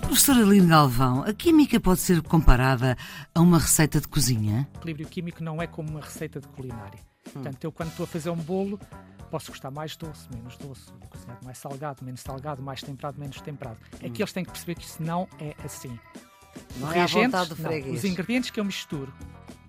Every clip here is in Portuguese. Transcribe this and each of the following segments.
Professora Aline Galvão, a química pode ser comparada a uma receita de cozinha? O equilíbrio químico não é como uma receita de culinária. Hum. Portanto, eu quando estou a fazer um bolo, posso gostar mais doce, menos doce, cozinhado mais salgado, menos salgado, mais temperado, menos temperado. Hum. Aqui eles têm que perceber que isso não é assim. Não é a vontade do não, Os ingredientes que eu misturo,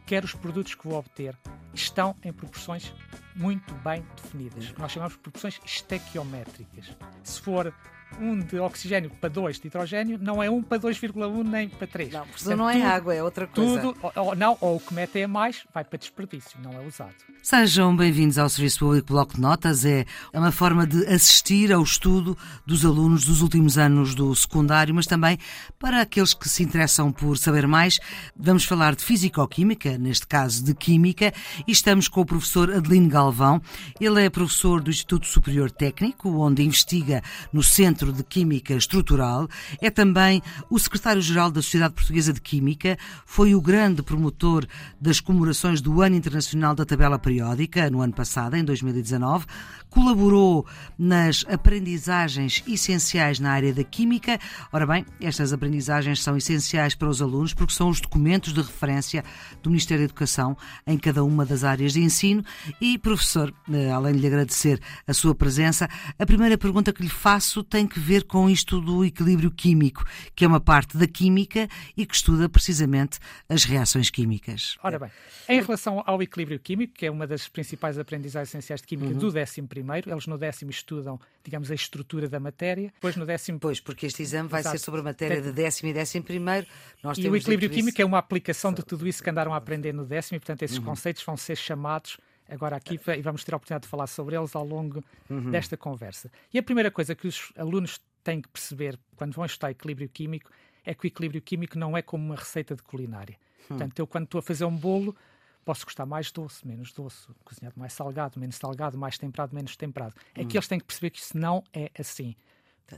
quer os produtos que vou obter, estão em proporções muito bem definidas. Nós chamamos de proporções estequiométricas. Se for um de oxigênio para 2 de hidrogênio, não é 1 para 2,1 nem para 3. Não, porque não é tudo, água, é outra coisa. Tudo, ou, não, ou o que mete é mais, vai para desperdício, não é usado. Sejam bem-vindos ao Serviço Público Bloco de Notas. É uma forma de assistir ao estudo dos alunos dos últimos anos do secundário, mas também para aqueles que se interessam por saber mais. Vamos falar de Físico-Química, neste caso de Química, e estamos com o professor Adelino Galvão. Ele é professor do Instituto Superior Técnico, onde investiga no Centro Centro de Química Estrutural, é também o secretário-geral da Sociedade Portuguesa de Química, foi o grande promotor das comemorações do Ano Internacional da Tabela Periódica, no ano passado, em 2019, colaborou nas aprendizagens essenciais na área da Química. Ora bem, estas aprendizagens são essenciais para os alunos porque são os documentos de referência do Ministério da Educação em cada uma das áreas de ensino. E, professor, eh, além de lhe agradecer a sua presença, a primeira pergunta que lhe faço tem que ver com isto do equilíbrio químico, que é uma parte da química e que estuda precisamente as reações químicas. Ora bem, em relação ao equilíbrio químico, que é uma das principais aprendizagens essenciais de química uhum. do 11 primeiro, eles no décimo estudam, digamos, a estrutura da matéria, depois no décimo... Pois, porque este exame vai Exato. ser sobre a matéria de décimo e décimo primeiro. Nós e o equilíbrio químico é uma aplicação de tudo isso que andaram a aprender no décimo e, portanto, esses uhum. conceitos vão ser chamados agora aqui e vamos ter a oportunidade de falar sobre eles ao longo uhum. desta conversa. E a primeira coisa que os alunos têm que perceber quando vão estudar equilíbrio químico é que o equilíbrio químico não é como uma receita de culinária. Hum. Portanto, eu quando estou a fazer um bolo, posso gostar mais doce, menos doce, cozinhado mais salgado, menos salgado, mais temperado, menos temperado. É que hum. eles têm que perceber que isso não é assim.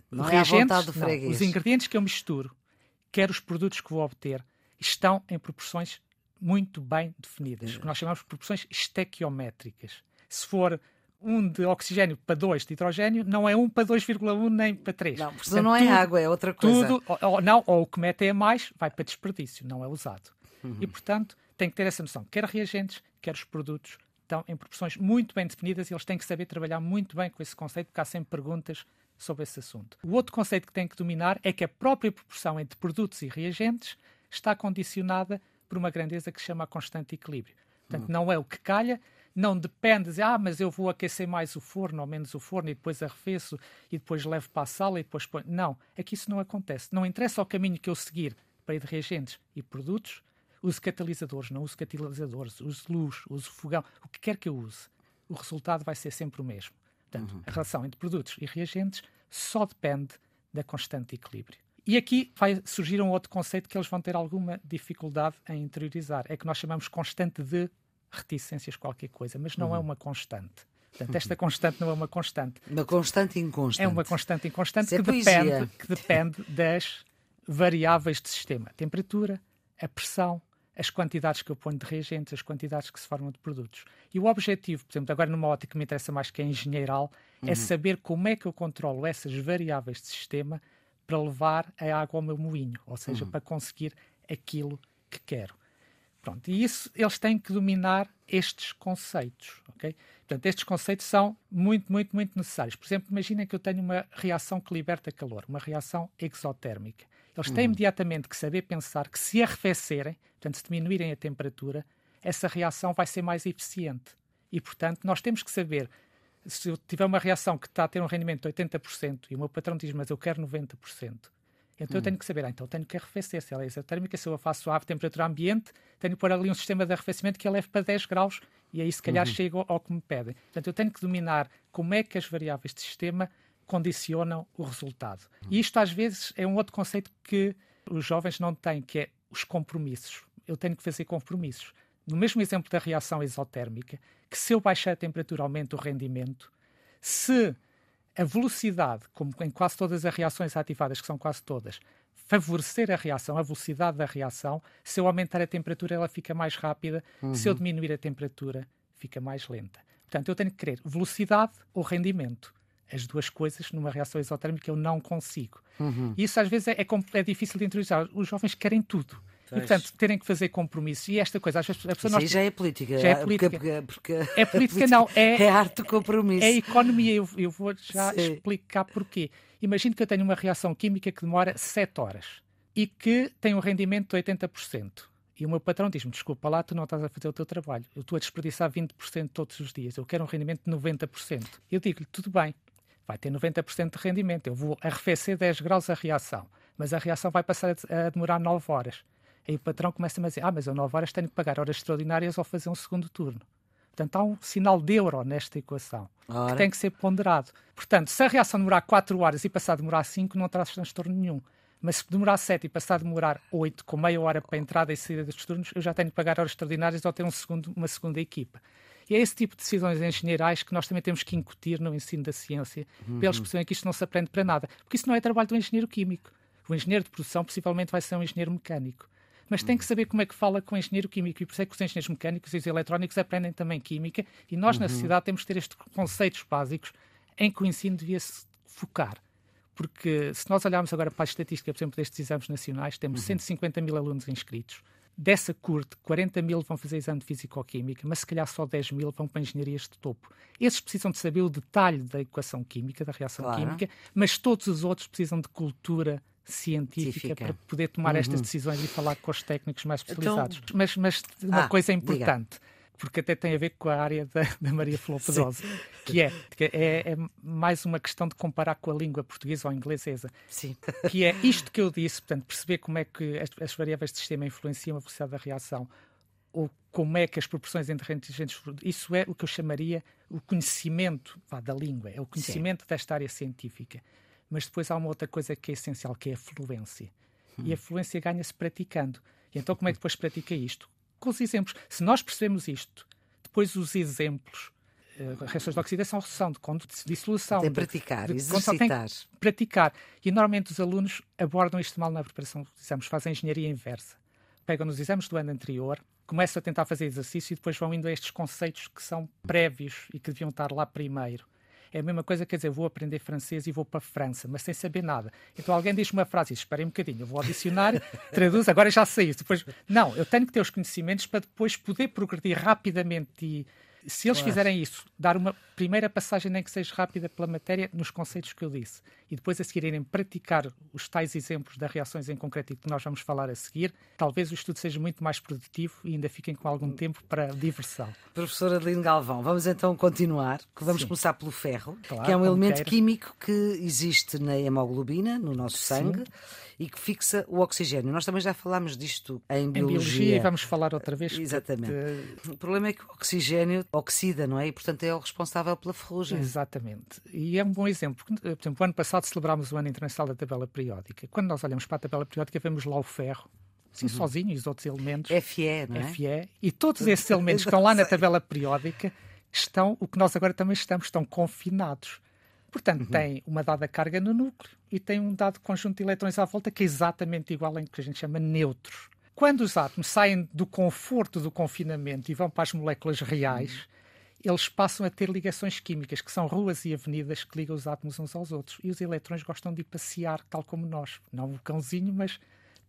Não é a vontade do freguês. Não, os ingredientes que eu misturo, quer os produtos que vou obter, estão em proporções muito bem definidas, que nós chamamos de proporções estequiométricas. Se for um de oxigênio para 2 de hidrogênio, não é 1 para 2,1 nem para 3. Não, porque Portanto, não é tudo, água, é outra coisa. Tudo, ou, ou, não, ou o que mete é mais, vai para desperdício, não é usado. Uhum. E, portanto, tem que ter essa noção. Quer reagentes, quer os produtos, estão em proporções muito bem definidas e eles têm que saber trabalhar muito bem com esse conceito, porque há sempre perguntas sobre esse assunto. O outro conceito que tem que dominar é que a própria proporção entre produtos e reagentes está condicionada por uma grandeza que se chama a constante equilíbrio. Portanto, uhum. não é o que calha, não depende de, ah, mas eu vou aquecer mais o forno ou menos o forno e depois arrefeço e depois levo para a sala e depois põe. Não, é que isso não acontece. Não interessa o caminho que eu seguir para ir de reagentes e produtos, use catalisadores, não use catalisadores, use luz, use fogão, o que quer que eu use. O resultado vai ser sempre o mesmo. Portanto, uhum. a relação entre produtos e reagentes só depende da constante equilíbrio. E aqui vai surgir um outro conceito que eles vão ter alguma dificuldade em interiorizar. É que nós chamamos constante de reticências qualquer coisa, mas não é uhum. é uma constante. Portanto, esta constante não é uma constante. Uma constante inconstante. É uma constante inconstante é que, depende, que depende das variáveis de sistema. A temperatura, a pressão, as quantidades que eu ponho de reagentes, as quantidades que se formam de produtos. E o objetivo, por exemplo, agora numa ótica que me interessa mais que é engenheiral, é uhum. é saber como é que eu controlo essas variáveis de sistema para levar a água ao meu moinho, ou seja, uhum. para conseguir aquilo que quero. Pronto, e isso eles têm que dominar estes conceitos, ok? Portanto, estes conceitos são muito, muito, muito necessários. Por exemplo, imaginem que eu tenho uma reação que liberta calor, uma reação exotérmica. Eles têm uhum. imediatamente que saber pensar que se arrefecerem, portanto, se diminuírem a temperatura, essa reação vai ser mais eficiente. E, portanto, nós temos que saber, se eu tiver uma reação que está a ter um rendimento de 80% e o meu patrão diz, mas eu quero 90%, então hum. eu tenho que saber, ah, então tenho que arrefecer. Se ela é isotérmica, se eu a faço a temperatura ambiente, tenho que pôr ali um sistema de arrefecimento que a leve para 10 graus e aí se calhar uhum. chego ao que me pedem. Portanto, eu tenho que dominar como é que as variáveis de sistema condicionam o resultado. Uhum. E isto às vezes é um outro conceito que os jovens não têm, que é os compromissos. Eu tenho que fazer compromissos. No mesmo exemplo da reação exotérmica, que se eu baixar a temperatura aumenta o rendimento, se a velocidade, como em quase todas as reações ativadas, que são quase todas, favorecer a reação, a velocidade da reação. Se eu aumentar a temperatura, ela fica mais rápida. Uhum. Se eu diminuir a temperatura, fica mais lenta. Portanto, eu tenho que querer velocidade ou rendimento. As duas coisas numa reação exotérmica eu não consigo. Uhum. Isso às vezes é, é, é difícil de introduzir. Os jovens querem tudo. E, portanto, terem que fazer compromissos. E esta coisa, às vezes, a pessoa. Nós... já é política. Já é política. Porque, porque, é política, não. É, é arte compromisso. É economia. Eu, eu vou já Sim. explicar porquê. Imagino que eu tenho uma reação química que demora 7 horas e que tem um rendimento de 80%. E o meu patrão diz-me: desculpa lá, tu não estás a fazer o teu trabalho. Eu estou a desperdiçar 20% todos os dias. Eu quero um rendimento de 90%. Eu digo-lhe: tudo bem, vai ter 90% de rendimento. Eu vou arrefecer 10 graus a reação, mas a reação vai passar a demorar 9 horas. Aí o patrão começa a dizer: Ah, mas eu 9 horas tenho que pagar horas extraordinárias ou fazer um segundo turno. Portanto, há um sinal de euro nesta equação Ora. que tem que ser ponderado. Portanto, se a reação demorar 4 horas e passar a demorar 5, não traz transtorno nenhum. Mas se demorar 7 e passar a demorar 8, com meia hora para a entrada e saída dos turnos, eu já tenho que pagar horas extraordinárias ou ter um segundo, uma segunda equipa. E é esse tipo de decisões engenheirais que nós também temos que incutir no ensino da ciência, uhum. para eles perceberem que isto não se aprende para nada. Porque isso não é trabalho do engenheiro químico. O engenheiro de produção possivelmente vai ser um engenheiro mecânico mas tem que saber como é que fala com o engenheiro químico. E por isso é que os engenheiros mecânicos e os eletrónicos aprendem também química. E nós, uhum. na sociedade, temos que ter estes conceitos básicos em que o ensino devia se focar. Porque se nós olharmos agora para a estatística, por exemplo, destes exames nacionais, temos uhum. 150 mil alunos inscritos. Dessa curte, 40 mil vão fazer exame de físico-química, mas se calhar só 10 mil vão para engenharias de topo. Esses precisam de saber o detalhe da equação química, da reação claro. química, mas todos os outros precisam de cultura científica, científica. para poder tomar uhum. estas decisões e falar com os técnicos mais então, especializados. Então... Mas, mas uma ah, coisa importante. Diga. Porque até tem a ver com a área da, da Maria Pedrosa, que, é, que é, é, mais uma questão de comparar com a língua portuguesa ou inglesa. Sim. Que é isto que eu disse, portanto, perceber como é que as, as variáveis de sistema influenciam a velocidade da reação, ou como é que as proporções entre reagentes. Isso é o que eu chamaria o conhecimento da língua, é o conhecimento Sim. desta área científica. Mas depois há uma outra coisa que é essencial, que é a fluência. Hum. E a fluência ganha-se praticando. E então como é que depois pratica isto? Com os exemplos. Se nós percebemos isto, depois os exemplos, uh, reações de oxidação, redução, de, de dissolução. De praticar, de, exercitar. De, praticar. E normalmente os alunos abordam isto mal na preparação dos exames, fazem engenharia inversa. Pegam nos exames do ano anterior, começam a tentar fazer exercício e depois vão indo a estes conceitos que são prévios e que deviam estar lá primeiro. É a mesma coisa, quer dizer, vou aprender francês e vou para a França, mas sem saber nada. Então alguém diz uma frase, espera um bocadinho, eu vou ao dicionário, traduz, agora já sei. Depois, não, eu tenho que ter os conhecimentos para depois poder progredir rapidamente e se eles claro. fizerem isso, dar uma primeira passagem, nem que seja rápida pela matéria, nos conceitos que eu disse, e depois a seguir irem praticar os tais exemplos das reações em concreto e que nós vamos falar a seguir, talvez o estudo seja muito mais produtivo e ainda fiquem com algum tempo para diversão. Professora Adeline Galvão, vamos então continuar, vamos Sim. começar pelo ferro, claro, que é um elemento queira. químico que existe na hemoglobina, no nosso sangue. Sim e que fixa o oxigênio. Nós também já falámos disto em biologia. Em biologia e vamos falar outra vez. Exatamente. Porque... O problema é que o oxigênio oxida, não é? E, portanto, é o responsável pela ferrugem. Exatamente. E é um bom exemplo. Por exemplo, o ano passado celebrámos o Ano Internacional da Tabela Periódica. Quando nós olhamos para a tabela periódica, vemos lá o ferro, Sim, uhum. sozinho, e os outros elementos. FE, não é? FE. E todos esses elementos que estão lá na tabela periódica estão, o que nós agora também estamos, estão confinados. Portanto, uhum. tem uma dada carga no núcleo e tem um dado conjunto de eletrões à volta que é exatamente igual em que a gente chama neutros. Quando os átomos saem do conforto do confinamento e vão para as moléculas reais, uhum. Eles passam a ter ligações químicas, que são ruas e avenidas que ligam os átomos uns aos outros. E os elétrons gostam de passear, tal como nós. Não o cãozinho, mas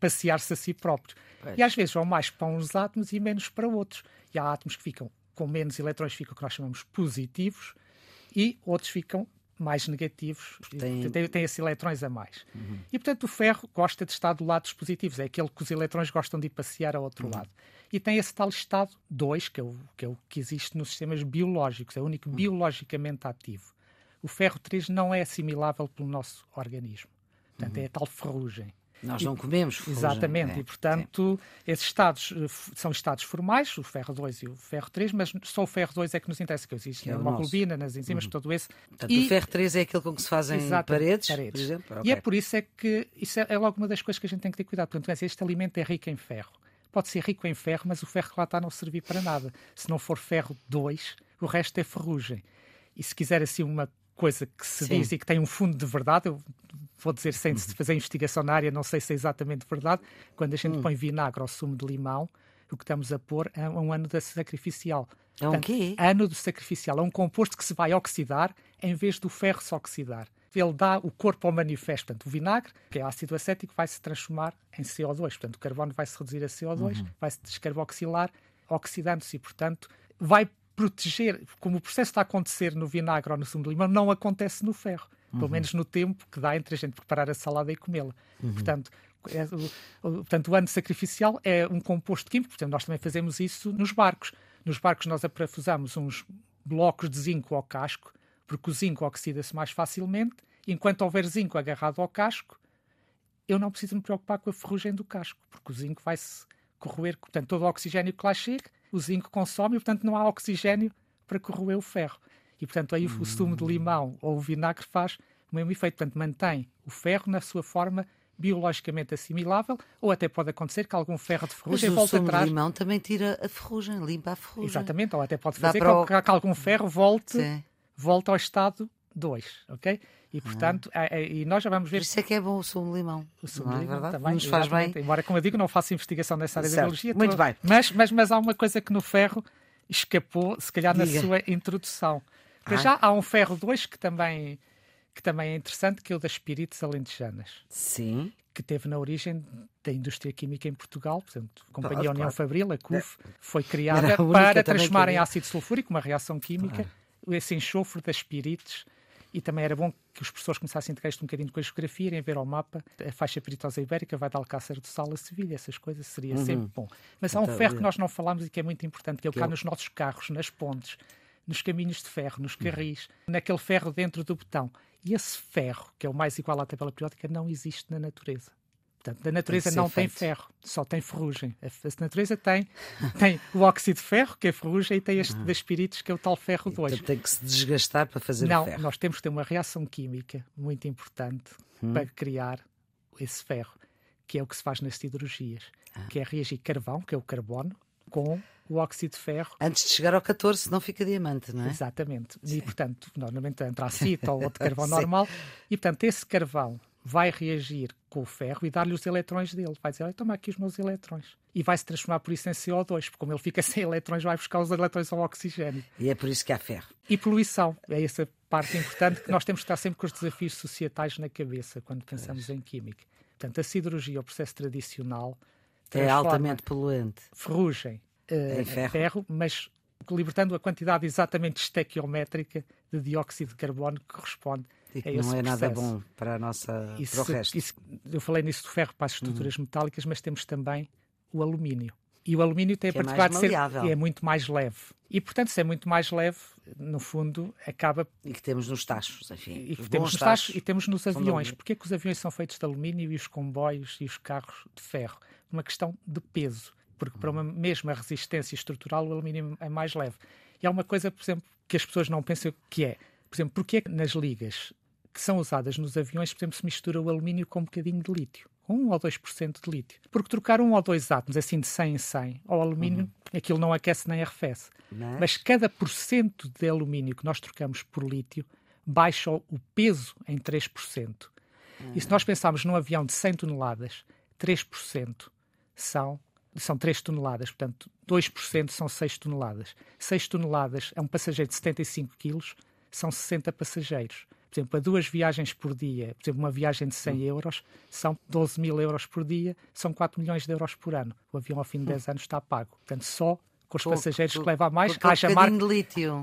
passear-se a si próprio. É. E às vezes vão mais para uns átomos e menos para outros. E há átomos que ficam com menos elétrons, ficam o que nós chamamos positivos, e outros ficam mais negativos, tem, tem, tem esses eletrões a mais. Uhum. E, portanto, o ferro gosta de estar do lado dos positivos, é aquele que os eletrões gostam de ir passear ao outro uhum. lado. E tem esse tal estado 2, que, é o, que é o que existe nos sistemas biológicos, é o único uhum. biologicamente ativo. O ferro 3 não é assimilável pelo nosso organismo. Portanto, é a tal ferrugem. Nós não comemos ferrugem. Exatamente, é, e portanto, é. esses estados eh, são estados formais, o ferro 2 e o ferro 3, mas só o ferro 2 é que nos interessa, que existe que na é hemoglobina, nas enzimas, uhum. todo esse. Portanto, e... o ferro 3 é aquele com que se fazem paredes, paredes, por exemplo? Okay. E é por isso é que isso é, é logo uma das coisas que a gente tem que ter cuidado. Portanto, este alimento é rico em ferro. Pode ser rico em ferro, mas o ferro que lá está não servir para nada. Se não for ferro 2, o resto é ferrugem. E se quiser assim uma coisa que se Sim. diz e que tem um fundo de verdade, eu vou dizer sem uhum. fazer investigação na área, não sei se é exatamente verdade, quando a gente uhum. põe vinagre ao sumo de limão, o que estamos a pôr é um ano sacrificial. É um quê? Ano do sacrificial. É um composto que se vai oxidar em vez do ferro se oxidar. Ele dá o corpo ao manifesto. Portanto, o vinagre, que é ácido acético, vai se transformar em CO2. Portanto, o carbono vai se reduzir a CO2, uhum. vai se descarboxilar, oxidando-se e, portanto, vai proteger, como o processo está a acontecer no vinagre ou no sumo de limão, não acontece no ferro. Pelo uhum. menos no tempo que dá entre a gente preparar a salada e comê-la. Uhum. Portanto, é, o, o, portanto, o ano sacrificial é um composto químico, portanto, nós também fazemos isso nos barcos. Nos barcos nós aparafusamos uns blocos de zinco ao casco, porque o zinco oxida-se mais facilmente, enquanto houver zinco agarrado ao casco, eu não preciso me preocupar com a ferrugem do casco, porque o zinco vai-se corroer, portanto, todo o oxigênio que lá chega, o zinco consome, e, portanto, não há oxigênio para corroer o ferro. E, portanto, aí o sumo de limão ou o vinagre faz o mesmo efeito, portanto, mantém o ferro na sua forma biologicamente assimilável, ou até pode acontecer que algum ferro de ferrugem Mas volte atrás. O limão também tira a ferrugem, limpa a ferrugem. Exatamente, ou até pode fazer que, o... que, algum ferro volte, volte ao estado 2, ok? E ah. portanto, ah. e nós já vamos ver. Por isso é que é bom o sumo de limão. O sumo de é limão também. Nos faz bem. Embora, como eu digo, não faço investigação nessa área certo. da biologia. Muito bem. Mas, mas, mas há uma coisa que no ferro escapou, se calhar, Diga. na sua introdução. Para ah. já há um ferro 2 que também que também é interessante, que é o das espíritos alentejanas. Sim. Que teve na origem da indústria química em Portugal, portanto, a Companhia claro, União claro. Fabril, a CUF, é. foi criada para transformar em ácido sulfúrico, uma reação química, claro. esse enxofre das espíritos. E também era bom que os professores começassem a integrar isto um bocadinho com a geografia, irem ver ao mapa a faixa peritosa ibérica, vai de Alcácer do Sal a Sevilha, essas coisas seria uhum. sempre bom. Mas há um ferro que nós não falamos e que é muito importante, que é o que há nos nossos carros, nas pontes, nos caminhos de ferro, nos carris, uhum. naquele ferro dentro do botão. E esse ferro, que é o mais igual à tabela periódica, não existe na natureza. Portanto, a natureza tem não feito. tem ferro, só tem ferrugem. A, a natureza tem, tem o óxido de ferro, que é ferrugem, e tem este ah. espíritos, que é o tal ferro 2. Então tem que se desgastar para fazer não, o ferro. Não, nós temos que ter uma reação química muito importante hum. para criar esse ferro, que é o que se faz nas siderurgias, ah. que é reagir carvão, que é o carbono, com o óxido de ferro. Antes de chegar ao 14, não fica diamante, não é? Exatamente. Sim. E, portanto, normalmente entra acito ou outro carvão normal. E, portanto, esse carvão vai reagir com o ferro e dar-lhe os eletrões dele. Vai dizer, toma aqui os meus eletrões. E vai se transformar por isso em CO2, porque como ele fica sem eletrões, vai buscar os eletrões ao oxigênio. E é por isso que há ferro. E poluição. É essa parte importante que nós temos que estar sempre com os desafios societais na cabeça quando pensamos pois. em química. Portanto, a siderurgia, o processo tradicional, é altamente poluente. Ferrugem, uh, ferro. ferro, mas libertando a quantidade exatamente estequiométrica de dióxido de carbono que corresponde e que não é nada bom para, a nossa, isso, para o resto. Isso, eu falei nisso do ferro para as estruturas uhum. metálicas, mas temos também o alumínio. E o alumínio tem que a particularidade é de ser é muito mais leve. E, portanto, se é muito mais leve, no fundo, acaba... E que temos nos tachos, enfim. E que temos nos tachos e temos nos aviões. Porquê é que os aviões são feitos de alumínio e os comboios e os carros de ferro? Uma questão de peso porque para uma mesma resistência estrutural o alumínio é mais leve. E há uma coisa, por exemplo, que as pessoas não pensam que é, por exemplo, porque é que nas ligas que são usadas nos aviões, por exemplo, se mistura o alumínio com um bocadinho de lítio? 1 ou 2% de lítio. Porque trocar um ou dois átomos, assim de 100 em 100, ao alumínio, uhum. aquilo não aquece nem arrefece. Mas... Mas cada porcento de alumínio que nós trocamos por lítio baixa o peso em 3%. Uhum. E se nós pensarmos num avião de 100 toneladas, 3% são são 3 toneladas, portanto, 2% são 6 toneladas. 6 toneladas é um passageiro de 75 quilos, são 60 passageiros. Por exemplo, a duas viagens por dia, por exemplo, uma viagem de 100 euros, são 12 mil euros por dia, são 4 milhões de euros por ano. O avião, ao fim de 10 anos, está pago. Portanto, só com os passageiros que leva a mais, haja, mar...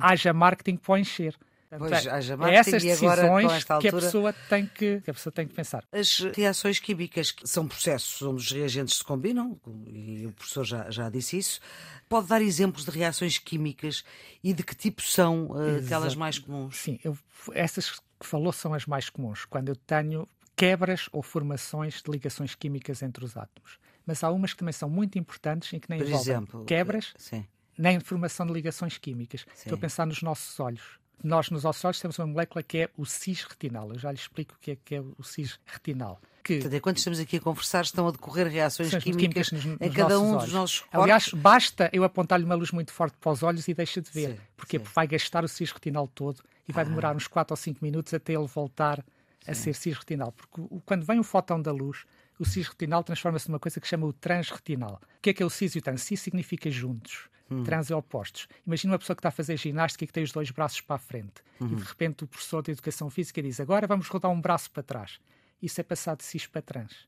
haja marketing para encher. Pois, haja é essas decisões que, a pessoa tem que, que a pessoa tem que pensar. As reações químicas são processos onde os reagentes se combinam, e o professor já, já disse isso. Pode dar exemplos de reações químicas e de que tipo são uh, aquelas mais comuns? Sim, eu, essas que falou são as mais comuns, quando eu tenho quebras ou formações de ligações químicas entre os átomos. Mas há umas que também são muito importantes em que nem Por envolvem exemplo, quebras, sim. nem formação de ligações químicas. Sim. Estou a pensar nos nossos olhos nós nos nossos olhos temos uma molécula que é o cis-retinal. Eu já lhe explico o que é, que é o cis-retinal. Que... Portanto, enquanto estamos aqui a conversar, estão a decorrer reações químicas, químicas nos, em cada um olhos. dos nossos corpos. Aliás, basta eu apontar-lhe uma luz muito forte para os olhos e deixa de ver. Sim, Porque sim. vai gastar o cis-retinal todo e vai ah. demorar uns 4 ou 5 minutos até ele voltar a ser cisretinal, porque quando vem o fotão da luz, o cisretinal transforma-se numa coisa que se chama o transretinal. O que é que é o cis e o trans? Cis significa juntos. Hum. Trans é opostos. Imagina uma pessoa que está a fazer ginástica e que tem os dois braços para a frente. Uhum. E de repente o professor de educação física diz: Agora vamos rodar um braço para trás. Isso é passado de cis para trans.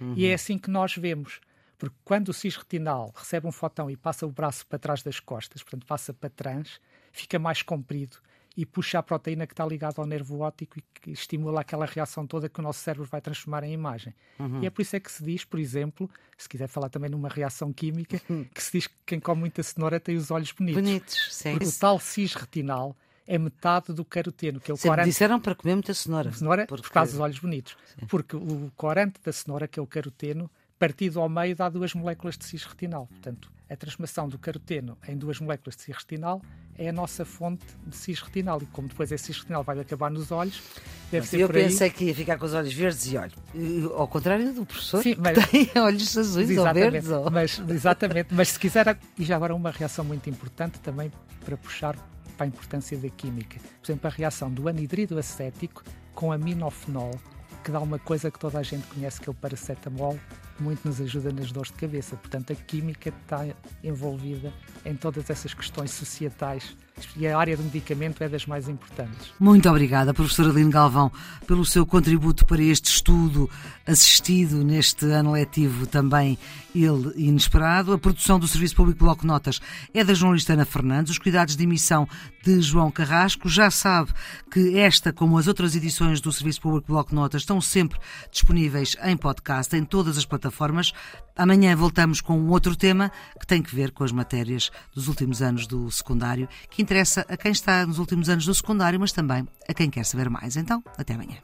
Uhum. E é assim que nós vemos. Porque quando o cis retinal recebe um fotão e passa o braço para trás das costas, portanto passa para trans, fica mais comprido e puxa a proteína que está ligada ao nervo óptico e que estimula aquela reação toda que o nosso cérebro vai transformar em imagem. Uhum. E é por isso é que se diz, por exemplo, se quiser falar também numa reação química, uhum. que se diz que quem come muita cenoura tem os olhos bonitos. Bonitos, sim. Porque o tal cis retinal é metade do caroteno, que é o Sempre corante. disseram para comer muita cenoura. Cenoura porque... por causa dos olhos bonitos. Sim. Porque o corante da cenoura, que é o caroteno, partido ao meio dá duas moléculas de cis-retinal. Portanto, a transformação do caroteno em duas moléculas de cis-retinal é a nossa fonte de cis-retinal. E como depois esse cis-retinal vai acabar nos olhos, deve ser Eu por aí... pensei que ia ficar com os olhos verdes e olho. Ao contrário do professor, Sim, mas... que tem olhos azuis ou verdes. Ou... Mas, exatamente. Mas se quiser, e já agora uma reação muito importante também para puxar para a importância da química. Por exemplo, a reação do anidrido acético com aminofenol, que dá uma coisa que toda a gente conhece, que é o paracetamol, muito nos ajuda nas dores de cabeça. Portanto, a química está envolvida em todas essas questões societais e a área do medicamento é das mais importantes. Muito obrigada, professora Aline Galvão, pelo seu contributo para este estudo assistido neste ano letivo também ele inesperado. A produção do Serviço Público Bloco Notas é da jornalista Ana Fernandes, os cuidados de emissão de João Carrasco. Já sabe que esta, como as outras edições do Serviço Público Bloco Notas, estão sempre disponíveis em podcast, em todas as plataformas. Amanhã voltamos com um outro tema que tem que ver com as matérias dos últimos anos do secundário, que interessa a quem está nos últimos anos do secundário, mas também a quem quer saber mais. Então, até amanhã.